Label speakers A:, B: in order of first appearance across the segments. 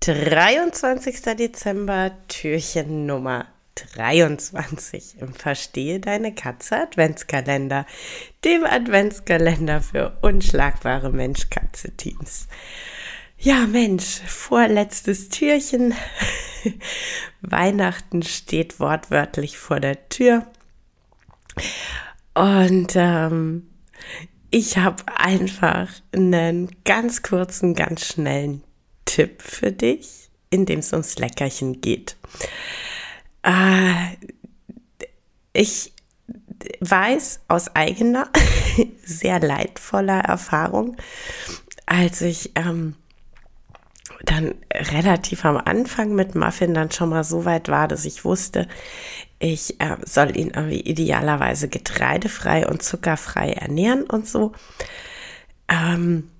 A: 23. Dezember, Türchen Nummer 23 im Verstehe deine Katze Adventskalender, dem Adventskalender für unschlagbare Mensch-Katze-Teams. Ja, Mensch, vorletztes Türchen. Weihnachten steht wortwörtlich vor der Tür. Und ähm, ich habe einfach einen ganz kurzen, ganz schnellen Tipp für dich, in dem es ums Leckerchen geht. Äh, ich weiß aus eigener, sehr leidvoller Erfahrung, als ich ähm, dann relativ am Anfang mit Muffin dann schon mal so weit war, dass ich wusste, ich äh, soll ihn irgendwie idealerweise getreidefrei und zuckerfrei ernähren und so. Ähm,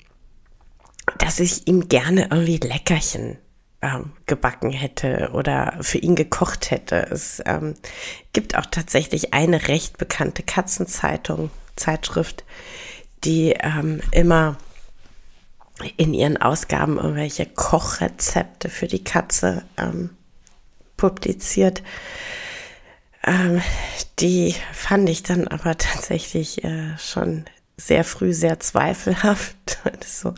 A: dass ich ihm gerne irgendwie Leckerchen ähm, gebacken hätte oder für ihn gekocht hätte. Es ähm, gibt auch tatsächlich eine recht bekannte Katzenzeitung, Zeitschrift, die ähm, immer in ihren Ausgaben irgendwelche Kochrezepte für die Katze ähm, publiziert. Ähm, die fand ich dann aber tatsächlich äh, schon sehr früh sehr zweifelhaft. so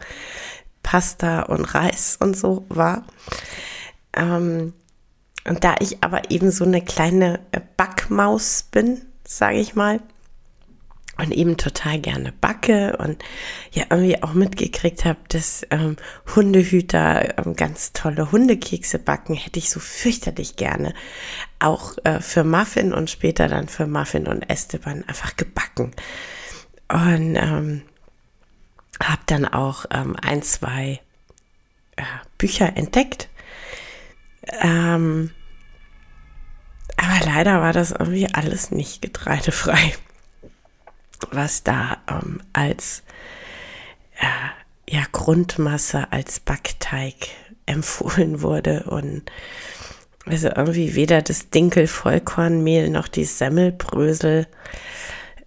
A: Pasta und Reis und so war. Ähm, und da ich aber eben so eine kleine Backmaus bin, sage ich mal, und eben total gerne backe und ja irgendwie auch mitgekriegt habe, dass ähm, Hundehüter ähm, ganz tolle Hundekekse backen, hätte ich so fürchterlich gerne auch äh, für Muffin und später dann für Muffin und Esteban einfach gebacken. Und ähm, habe dann auch ähm, ein, zwei äh, Bücher entdeckt. Ähm, aber leider war das irgendwie alles nicht getreidefrei, was da ähm, als äh, ja, Grundmasse, als Backteig empfohlen wurde. Und also irgendwie weder das Dinkel-Vollkornmehl noch die Semmelbrösel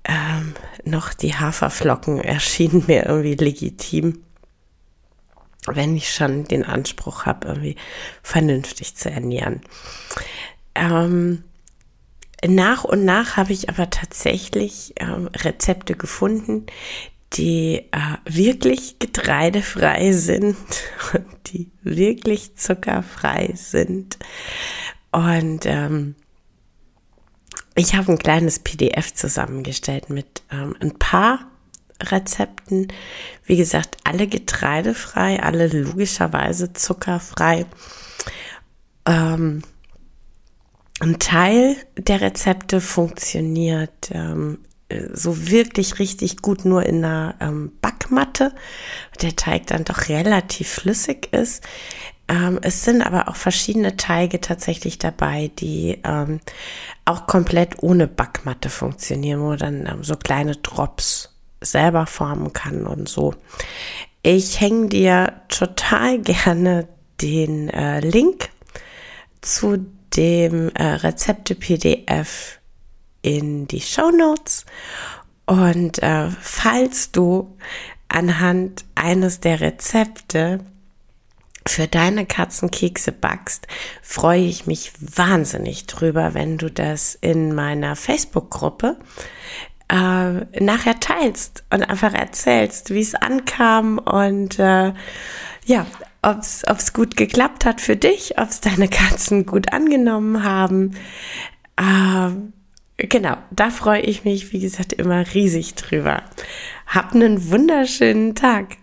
A: ähm, noch die Haferflocken erschienen mir irgendwie legitim, wenn ich schon den Anspruch habe, irgendwie vernünftig zu ernähren. Ähm, nach und nach habe ich aber tatsächlich ähm, Rezepte gefunden, die äh, wirklich getreidefrei sind und die wirklich zuckerfrei sind. Und ähm, ich habe ein kleines PDF zusammengestellt mit ähm, ein paar Rezepten. Wie gesagt, alle getreidefrei, alle logischerweise zuckerfrei. Ähm, ein Teil der Rezepte funktioniert ähm, so wirklich richtig gut nur in einer ähm, Backmatte, der Teig dann doch relativ flüssig ist. Ähm, es sind aber auch verschiedene Teige tatsächlich dabei, die ähm, auch komplett ohne Backmatte funktionieren, wo dann ähm, so kleine Drops selber formen kann und so. Ich hänge dir total gerne den äh, Link zu dem äh, Rezepte-PDF in die Show Notes. Und äh, falls du anhand eines der Rezepte für deine Katzenkekse backst, freue ich mich wahnsinnig drüber, wenn du das in meiner Facebook-Gruppe äh, nachher teilst und einfach erzählst, wie es ankam und äh, ja, ob es gut geklappt hat für dich, ob es deine Katzen gut angenommen haben. Äh, genau, da freue ich mich, wie gesagt, immer riesig drüber. Hab einen wunderschönen Tag.